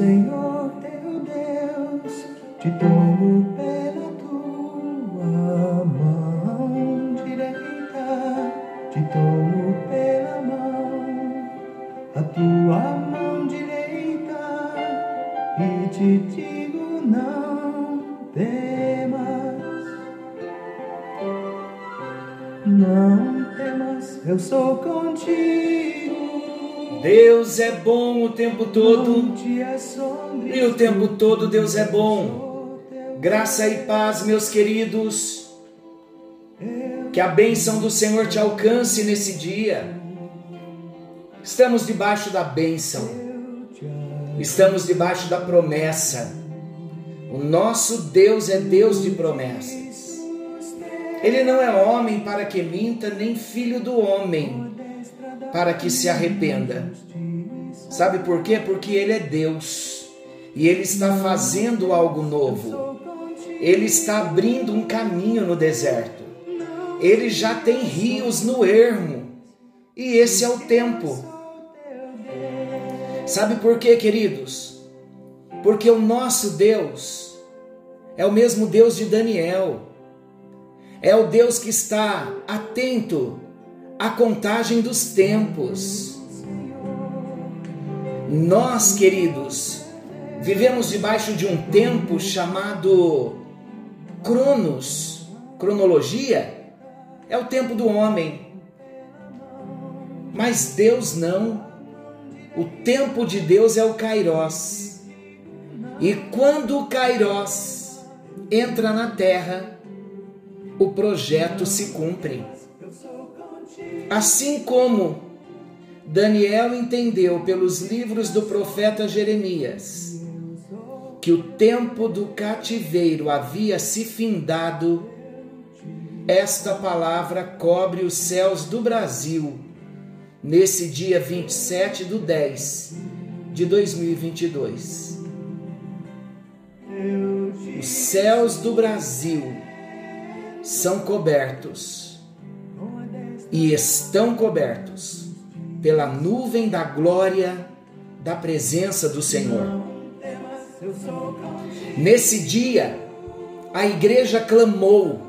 Senhor teu Deus, te tomo tempo todo e o tempo todo Deus é bom. Graça e paz, meus queridos. Que a bênção do Senhor te alcance nesse dia. Estamos debaixo da bênção, estamos debaixo da promessa. O nosso Deus é Deus de promessas. Ele não é homem para que minta, nem filho do homem para que se arrependa. Sabe por quê? Porque Ele é Deus e Ele está fazendo algo novo. Ele está abrindo um caminho no deserto. Ele já tem rios no ermo e esse é o tempo. Sabe por quê, queridos? Porque o nosso Deus é o mesmo Deus de Daniel. É o Deus que está atento a contagem dos tempos. Nós, queridos, vivemos debaixo de um tempo chamado Cronos, cronologia, é o tempo do homem. Mas Deus não. O tempo de Deus é o Kairós. E quando o Kairós entra na terra, o projeto se cumpre. Assim como Daniel entendeu pelos livros do profeta Jeremias que o tempo do cativeiro havia se findado, esta palavra cobre os céus do Brasil nesse dia 27 do 10 de 2022. Os céus do Brasil são cobertos e estão cobertos pela nuvem da glória da presença do Senhor. Nesse dia, a igreja clamou,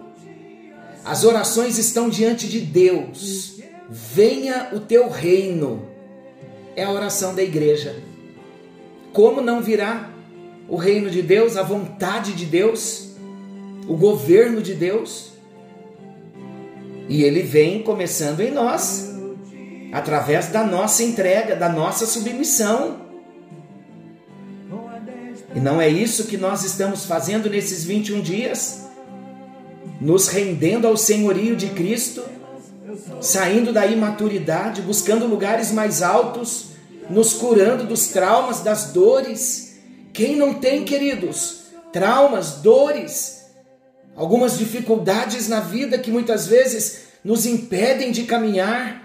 as orações estão diante de Deus. Venha o teu reino. É a oração da igreja. Como não virá o reino de Deus, a vontade de Deus, o governo de Deus? E ele vem começando em nós, através da nossa entrega, da nossa submissão. E não é isso que nós estamos fazendo nesses 21 dias? Nos rendendo ao senhorio de Cristo, saindo da imaturidade, buscando lugares mais altos, nos curando dos traumas, das dores. Quem não tem, queridos, traumas, dores, algumas dificuldades na vida que muitas vezes nos impedem de caminhar,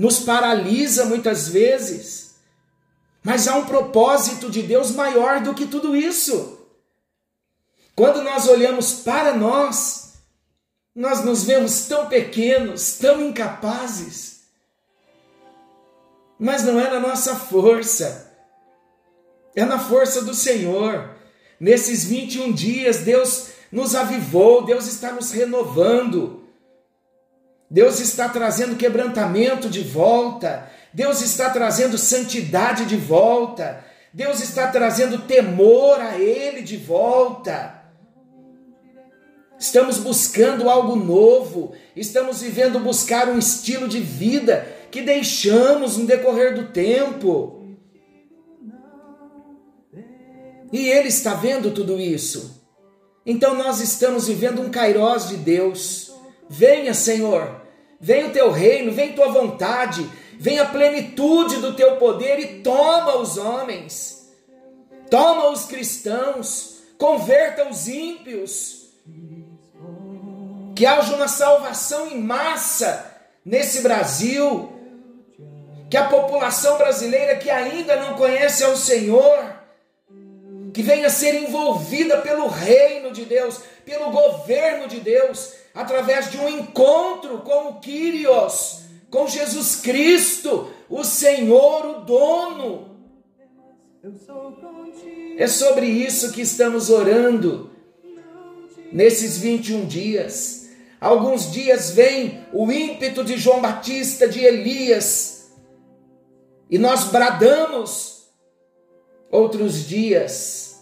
nos paralisa muitas vezes. Mas há um propósito de Deus maior do que tudo isso. Quando nós olhamos para nós, nós nos vemos tão pequenos, tão incapazes. Mas não é na nossa força, é na força do Senhor. Nesses 21 dias, Deus nos avivou, Deus está nos renovando. Deus está trazendo quebrantamento de volta. Deus está trazendo santidade de volta. Deus está trazendo temor a Ele de volta. Estamos buscando algo novo, estamos vivendo buscar um estilo de vida que deixamos no decorrer do tempo. E Ele está vendo tudo isso. Então nós estamos vivendo um kairós de Deus. Venha, Senhor, venha o teu reino, venha tua vontade, venha a plenitude do teu poder e toma os homens, toma os cristãos, converta os ímpios, que haja uma salvação em massa nesse Brasil, que a população brasileira que ainda não conhece ao Senhor, que venha ser envolvida pelo reino de Deus, pelo governo de Deus, através de um encontro com o Kyrios, com Jesus Cristo, o Senhor, o dono. É sobre isso que estamos orando nesses 21 dias. Alguns dias vem o ímpeto de João Batista, de Elias, e nós bradamos. Outros dias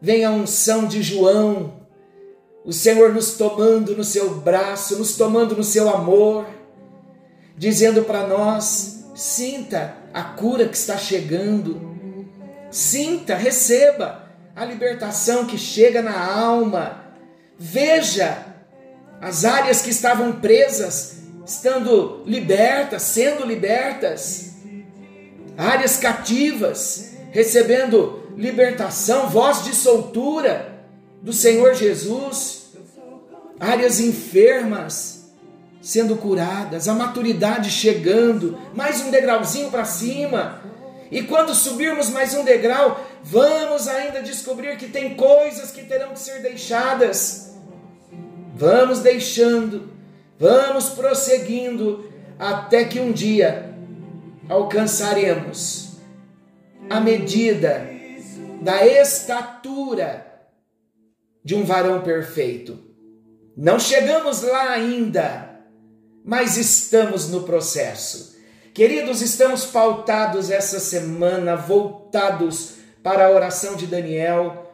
vem a unção de João, o Senhor nos tomando no seu braço, nos tomando no seu amor, dizendo para nós: sinta a cura que está chegando, sinta, receba a libertação que chega na alma, veja as áreas que estavam presas, estando libertas, sendo libertas, áreas cativas, recebendo libertação, voz de soltura do Senhor Jesus, áreas enfermas sendo curadas, a maturidade chegando, mais um degrauzinho para cima. E quando subirmos mais um degrau, vamos ainda descobrir que tem coisas que terão que ser deixadas Vamos deixando, vamos prosseguindo até que um dia alcançaremos a medida da estatura de um varão perfeito. Não chegamos lá ainda, mas estamos no processo. Queridos, estamos pautados essa semana, voltados para a oração de Daniel,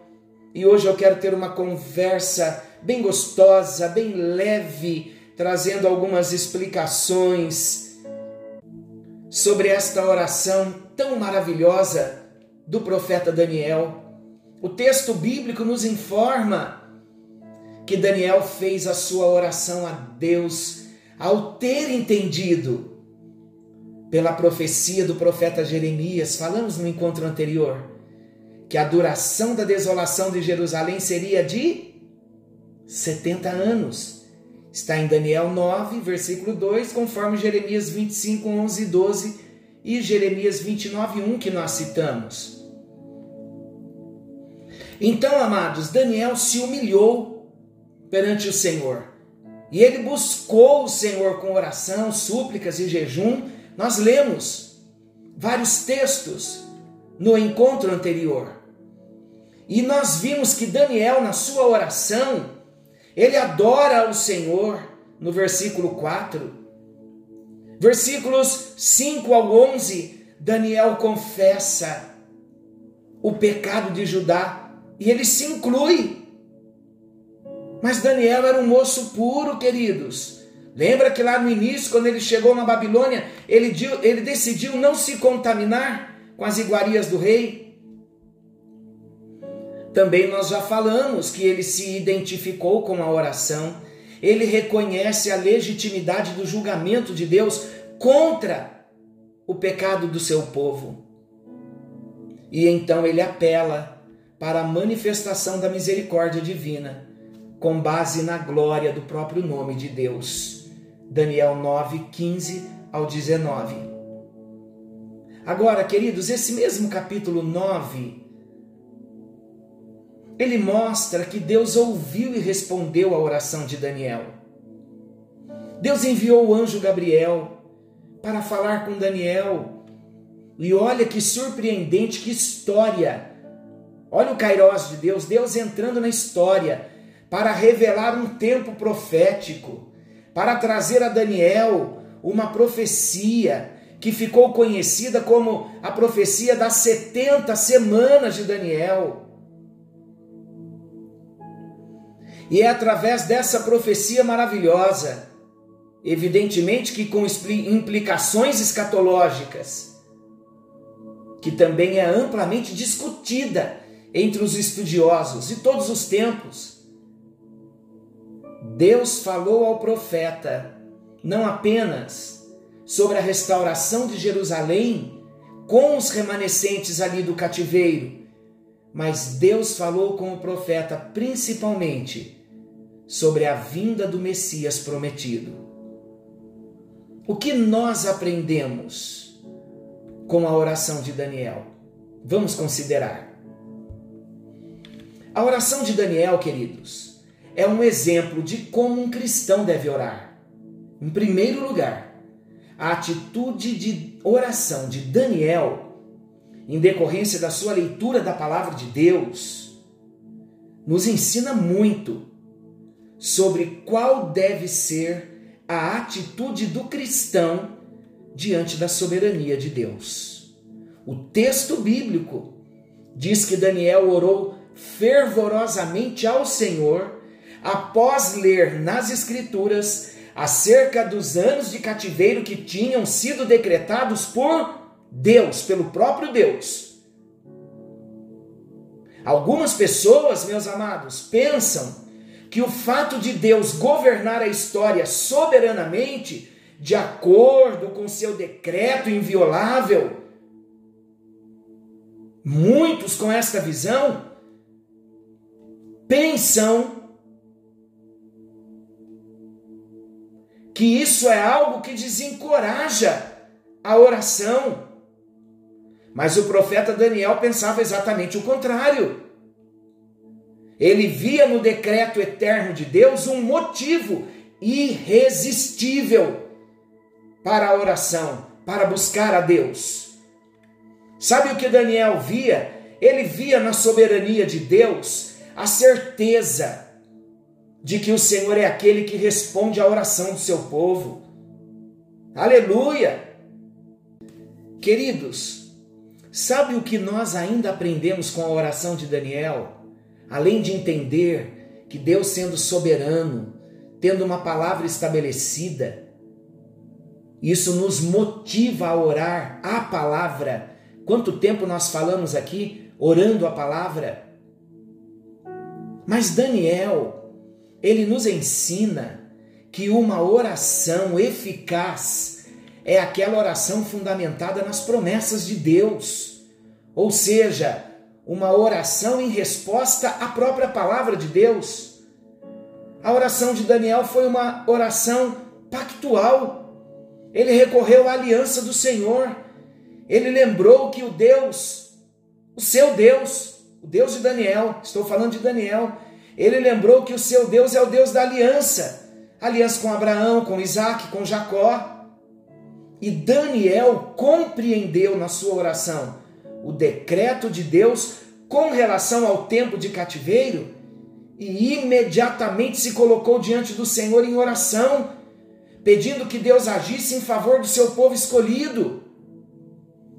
e hoje eu quero ter uma conversa bem gostosa, bem leve, trazendo algumas explicações sobre esta oração tão maravilhosa do profeta Daniel. O texto bíblico nos informa que Daniel fez a sua oração a Deus ao ter entendido pela profecia do profeta Jeremias, falamos no encontro anterior, que a duração da desolação de Jerusalém seria de 70 anos. Está em Daniel 9, versículo 2, conforme Jeremias 25, 11 e 12 e Jeremias 29, 1 que nós citamos. Então, amados, Daniel se humilhou perante o Senhor e ele buscou o Senhor com oração, súplicas e jejum. Nós lemos vários textos no encontro anterior. E nós vimos que Daniel, na sua oração, ele adora o Senhor no versículo 4. Versículos 5 ao 11, Daniel confessa o pecado de Judá e ele se inclui. Mas Daniel era um moço puro, queridos. Lembra que lá no início, quando ele chegou na Babilônia, ele, ele decidiu não se contaminar com as iguarias do rei? Também nós já falamos que ele se identificou com a oração, ele reconhece a legitimidade do julgamento de Deus contra o pecado do seu povo. E então ele apela para a manifestação da misericórdia divina, com base na glória do próprio nome de Deus. Daniel 9, 15 ao 19. Agora, queridos, esse mesmo capítulo 9 ele mostra que Deus ouviu e respondeu à oração de Daniel. Deus enviou o anjo Gabriel para falar com Daniel. E olha que surpreendente, que história. Olha o Kairós de Deus, Deus entrando na história para revelar um tempo profético, para trazer a Daniel uma profecia que ficou conhecida como a profecia das 70 semanas de Daniel. E é através dessa profecia maravilhosa, evidentemente que com implicações escatológicas, que também é amplamente discutida entre os estudiosos de todos os tempos. Deus falou ao profeta não apenas sobre a restauração de Jerusalém com os remanescentes ali do cativeiro, mas Deus falou com o profeta principalmente sobre a vinda do Messias prometido. O que nós aprendemos com a oração de Daniel? Vamos considerar. A oração de Daniel, queridos, é um exemplo de como um cristão deve orar. Em primeiro lugar, a atitude de oração de Daniel em decorrência da sua leitura da palavra de Deus, nos ensina muito sobre qual deve ser a atitude do cristão diante da soberania de Deus. O texto bíblico diz que Daniel orou fervorosamente ao Senhor após ler nas Escrituras acerca dos anos de cativeiro que tinham sido decretados por Deus, pelo próprio Deus. Algumas pessoas, meus amados, pensam que o fato de Deus governar a história soberanamente, de acordo com seu decreto inviolável, muitos com esta visão pensam que isso é algo que desencoraja a oração. Mas o profeta Daniel pensava exatamente o contrário. Ele via no decreto eterno de Deus um motivo irresistível para a oração, para buscar a Deus. Sabe o que Daniel via? Ele via na soberania de Deus a certeza de que o Senhor é aquele que responde à oração do seu povo. Aleluia! Queridos, sabe o que nós ainda aprendemos com a oração de Daniel? Além de entender que Deus, sendo soberano, tendo uma palavra estabelecida, isso nos motiva a orar a palavra. Quanto tempo nós falamos aqui orando a palavra? Mas Daniel, ele nos ensina que uma oração eficaz é aquela oração fundamentada nas promessas de Deus, ou seja, uma oração em resposta à própria palavra de Deus. A oração de Daniel foi uma oração pactual. Ele recorreu à aliança do Senhor. Ele lembrou que o Deus, o seu Deus, o Deus de Daniel, estou falando de Daniel, ele lembrou que o seu Deus é o Deus da aliança aliança com Abraão, com Isaac, com Jacó. E Daniel compreendeu na sua oração o decreto de Deus com relação ao tempo de cativeiro e imediatamente se colocou diante do Senhor em oração, pedindo que Deus agisse em favor do seu povo escolhido.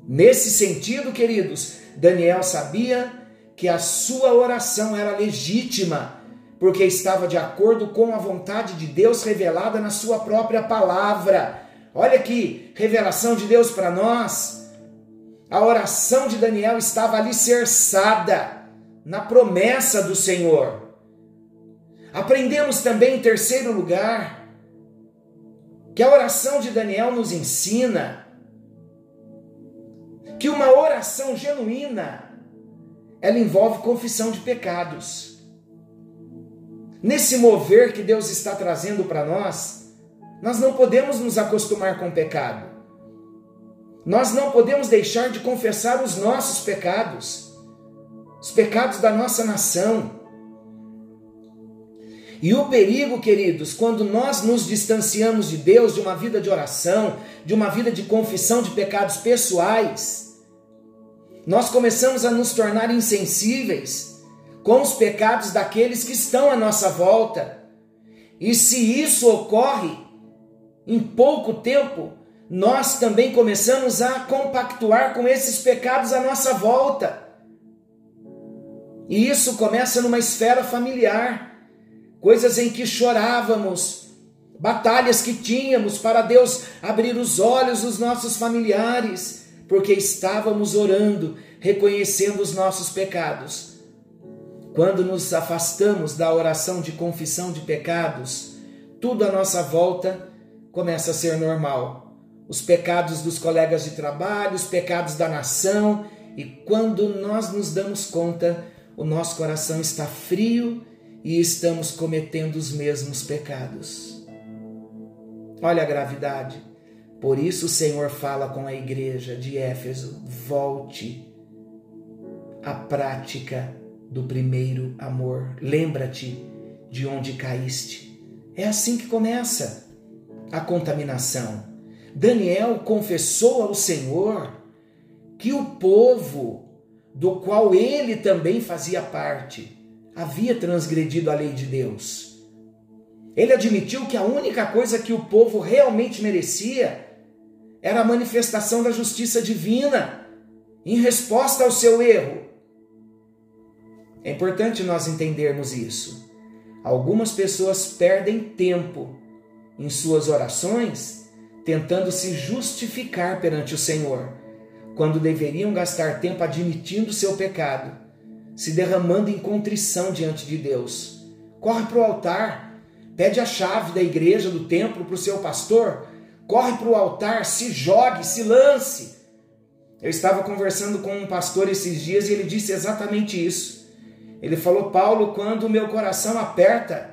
Nesse sentido, queridos, Daniel sabia que a sua oração era legítima, porque estava de acordo com a vontade de Deus revelada na sua própria palavra. Olha que revelação de Deus para nós. A oração de Daniel estava alicerçada na promessa do Senhor. Aprendemos também, em terceiro lugar, que a oração de Daniel nos ensina que uma oração genuína ela envolve confissão de pecados. Nesse mover que Deus está trazendo para nós, nós não podemos nos acostumar com o pecado. Nós não podemos deixar de confessar os nossos pecados, os pecados da nossa nação. E o perigo, queridos, quando nós nos distanciamos de Deus, de uma vida de oração, de uma vida de confissão de pecados pessoais, nós começamos a nos tornar insensíveis com os pecados daqueles que estão à nossa volta. E se isso ocorre, em pouco tempo, nós também começamos a compactuar com esses pecados à nossa volta. E isso começa numa esfera familiar, coisas em que chorávamos, batalhas que tínhamos para Deus abrir os olhos dos nossos familiares porque estávamos orando, reconhecendo os nossos pecados. Quando nos afastamos da oração de confissão de pecados, tudo à nossa volta começa a ser normal. Os pecados dos colegas de trabalho, os pecados da nação, e quando nós nos damos conta, o nosso coração está frio e estamos cometendo os mesmos pecados. Olha a gravidade. Por isso o Senhor fala com a igreja de Éfeso: volte à prática do primeiro amor. Lembra-te de onde caíste. É assim que começa a contaminação. Daniel confessou ao Senhor que o povo do qual ele também fazia parte havia transgredido a lei de Deus. Ele admitiu que a única coisa que o povo realmente merecia era a manifestação da justiça divina em resposta ao seu erro. É importante nós entendermos isso. Algumas pessoas perdem tempo em suas orações tentando se justificar perante o Senhor, quando deveriam gastar tempo admitindo seu pecado, se derramando em contrição diante de Deus. Corre para o altar, pede a chave da igreja, do templo para o seu pastor, corre para o altar, se jogue, se lance. Eu estava conversando com um pastor esses dias e ele disse exatamente isso. Ele falou: Paulo, quando o meu coração aperta,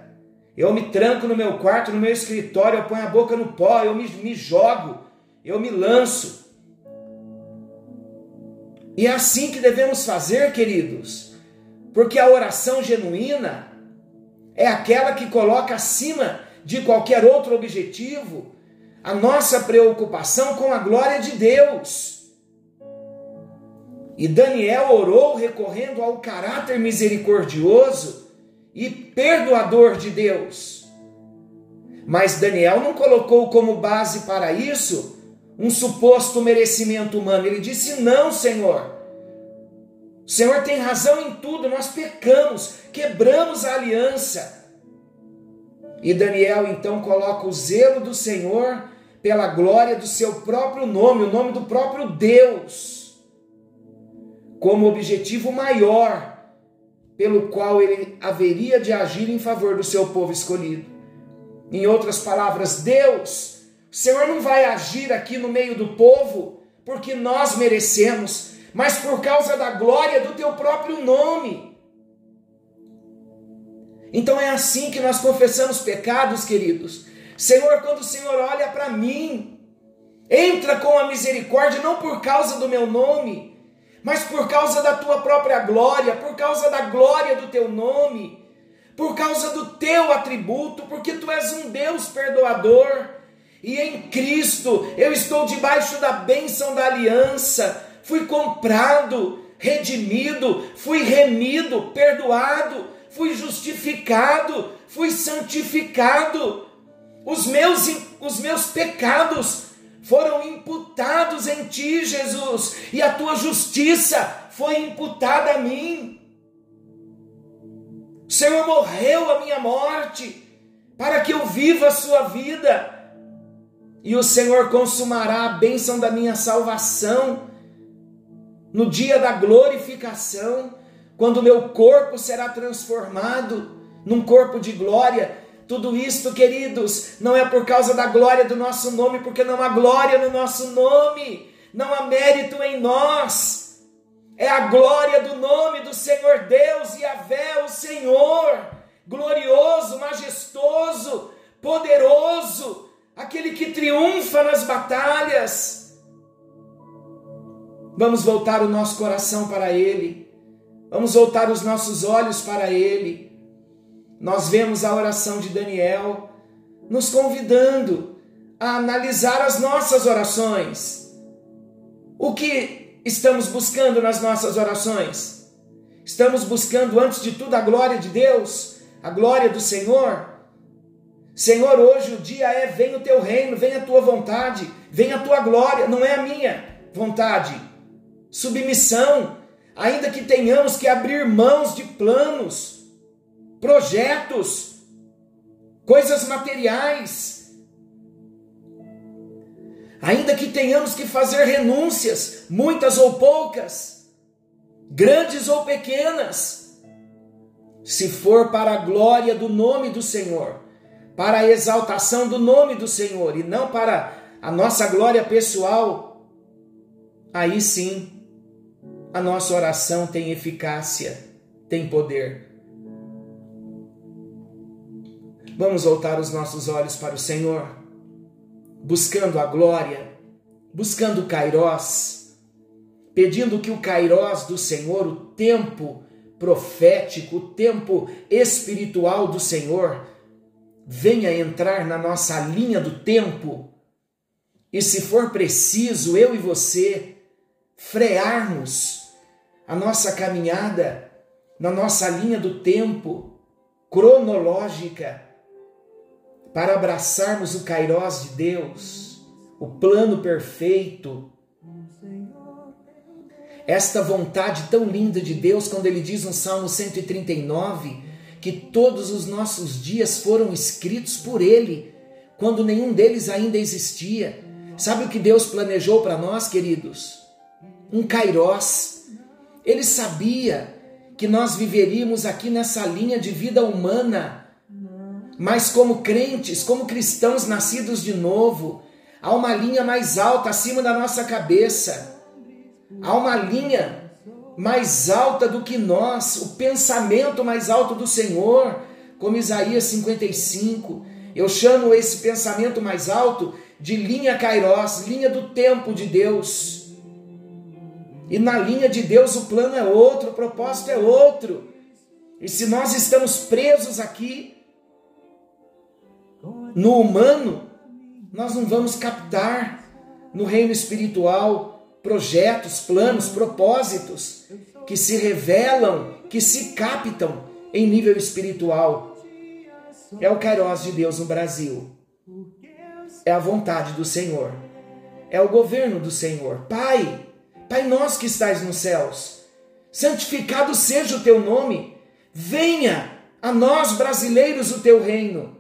eu me tranco no meu quarto, no meu escritório, eu ponho a boca no pó, eu me, me jogo, eu me lanço. E é assim que devemos fazer, queridos, porque a oração genuína é aquela que coloca acima de qualquer outro objetivo a nossa preocupação com a glória de Deus. E Daniel orou recorrendo ao caráter misericordioso e perdoador de Deus. Mas Daniel não colocou como base para isso um suposto merecimento humano. Ele disse: Não, Senhor. O Senhor tem razão em tudo, nós pecamos, quebramos a aliança. E Daniel então coloca o zelo do Senhor pela glória do seu próprio nome, o nome do próprio Deus como objetivo maior pelo qual ele haveria de agir em favor do seu povo escolhido. Em outras palavras, Deus, o Senhor não vai agir aqui no meio do povo porque nós merecemos, mas por causa da glória do teu próprio nome. Então é assim que nós confessamos pecados, queridos. Senhor, quando o Senhor olha para mim, entra com a misericórdia, não por causa do meu nome, mas por causa da tua própria glória, por causa da glória do teu nome, por causa do teu atributo, porque tu és um Deus perdoador. E em Cristo eu estou debaixo da bênção da aliança, fui comprado, redimido, fui remido, perdoado, fui justificado, fui santificado. Os meus, os meus pecados foram imputados em ti, Jesus, e a tua justiça foi imputada a mim. O Senhor morreu a minha morte para que eu viva a sua vida. E o Senhor consumará a bênção da minha salvação no dia da glorificação, quando meu corpo será transformado num corpo de glória tudo isto, queridos, não é por causa da glória do nosso nome, porque não há glória no nosso nome, não há mérito em nós. É a glória do nome do Senhor Deus e a vé o Senhor, glorioso, majestoso, poderoso, aquele que triunfa nas batalhas. Vamos voltar o nosso coração para Ele, vamos voltar os nossos olhos para Ele nós vemos a oração de Daniel nos convidando a analisar as nossas orações. O que estamos buscando nas nossas orações? Estamos buscando, antes de tudo, a glória de Deus, a glória do Senhor. Senhor, hoje o dia é: vem o teu reino, vem a tua vontade, vem a tua glória, não é a minha vontade. Submissão, ainda que tenhamos que abrir mãos de planos, projetos, coisas materiais. Ainda que tenhamos que fazer renúncias, muitas ou poucas, grandes ou pequenas, se for para a glória do nome do Senhor, para a exaltação do nome do Senhor e não para a nossa glória pessoal, aí sim a nossa oração tem eficácia, tem poder. Vamos voltar os nossos olhos para o Senhor, buscando a glória, buscando o Kairós, pedindo que o Kairós do Senhor, o tempo profético, o tempo espiritual do Senhor, venha entrar na nossa linha do tempo. E se for preciso, eu e você frearmos a nossa caminhada na nossa linha do tempo cronológica para abraçarmos o Kairós de Deus, o plano perfeito. Esta vontade tão linda de Deus, quando ele diz no Salmo 139 que todos os nossos dias foram escritos por Ele, quando nenhum deles ainda existia. Sabe o que Deus planejou para nós, queridos? Um Kairós. Ele sabia que nós viveríamos aqui nessa linha de vida humana, mas como crentes, como cristãos nascidos de novo, há uma linha mais alta acima da nossa cabeça, há uma linha mais alta do que nós, o pensamento mais alto do Senhor, como Isaías 55. Eu chamo esse pensamento mais alto de linha Kairos, linha do tempo de Deus. E na linha de Deus o plano é outro, o propósito é outro. E se nós estamos presos aqui no humano, nós não vamos captar no reino espiritual projetos, planos, propósitos que se revelam, que se captam em nível espiritual. É o Kairos de Deus no Brasil. É a vontade do Senhor. É o governo do Senhor. Pai, Pai nosso que estais nos céus, santificado seja o teu nome, venha a nós brasileiros o teu reino,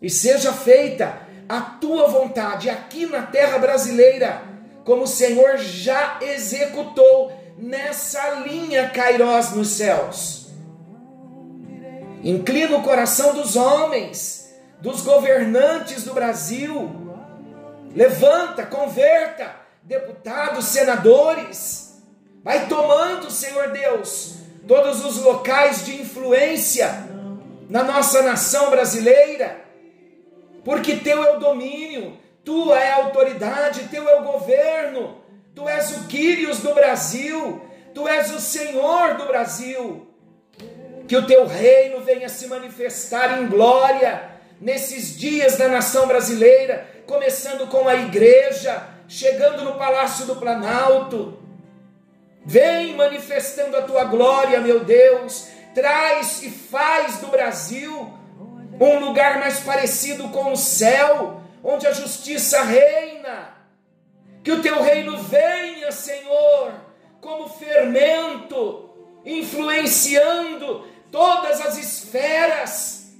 e seja feita a tua vontade aqui na terra brasileira, como o Senhor já executou nessa linha Cairós nos céus. Inclina o coração dos homens, dos governantes do Brasil. Levanta, converta, deputados, senadores. Vai tomando, Senhor Deus, todos os locais de influência na nossa nação brasileira, porque teu é o domínio, tua é a autoridade, teu é o governo, tu és o Quírios do Brasil, tu és o Senhor do Brasil. Que o teu reino venha se manifestar em glória nesses dias da nação brasileira, começando com a igreja, chegando no palácio do Planalto. Vem manifestando a tua glória, meu Deus. Traz e faz do Brasil um lugar mais parecido com o céu, onde a justiça reina. Que o teu reino venha, Senhor, como fermento, influenciando todas as esferas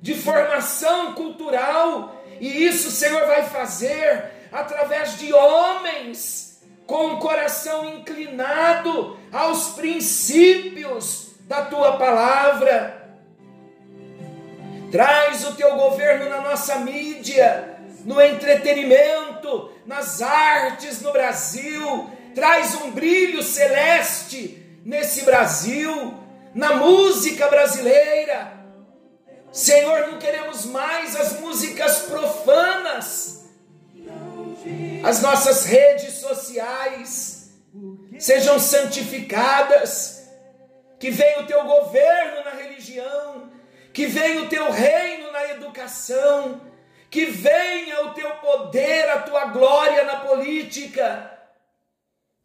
de formação cultural. E isso, Senhor, vai fazer através de homens com o coração inclinado aos princípios da tua palavra. Traz o teu governo na nossa mídia, no entretenimento, nas artes no Brasil. Traz um brilho celeste nesse Brasil, na música brasileira. Senhor, não queremos mais as músicas profanas as nossas redes sociais sejam santificadas, que venha o teu governo na religião, que venha o teu reino na educação, que venha o teu poder, a tua glória na política.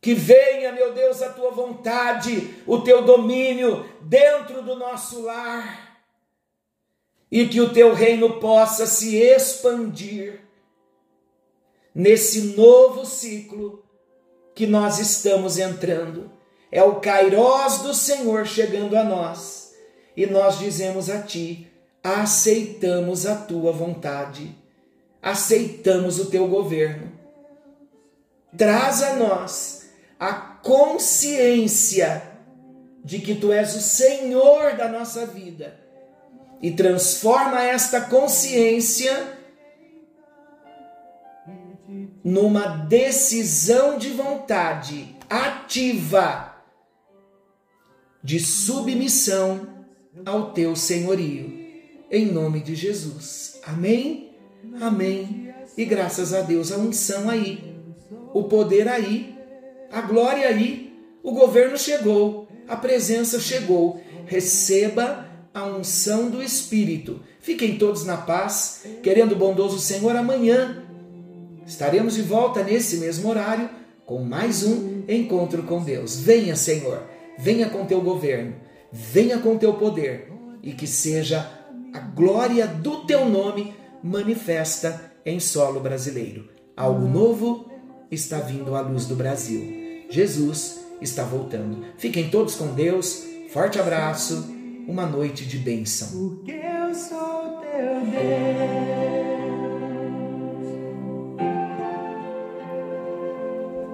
Que venha, meu Deus, a tua vontade, o teu domínio dentro do nosso lar. E que o teu reino possa se expandir nesse novo ciclo que nós estamos entrando. É o Kairós do Senhor chegando a nós. E nós dizemos a Ti: aceitamos a Tua vontade, aceitamos o Teu governo. Traz a nós a consciência de que Tu és o Senhor da nossa vida e transforma esta consciência numa decisão de vontade ativa de submissão ao teu senhorio. Em nome de Jesus. Amém? Amém. E graças a Deus, a unção aí, o poder aí, a glória aí, o governo chegou, a presença chegou. Receba a unção do Espírito. Fiquem todos na paz, querendo o bondoso Senhor amanhã Estaremos de volta nesse mesmo horário com mais um encontro com Deus. Venha, Senhor, venha com teu governo, venha com teu poder e que seja a glória do teu nome manifesta em solo brasileiro. Algo novo está vindo à luz do Brasil. Jesus está voltando. Fiquem todos com Deus. Forte abraço. Uma noite de bênção. Porque eu sou teu Deus.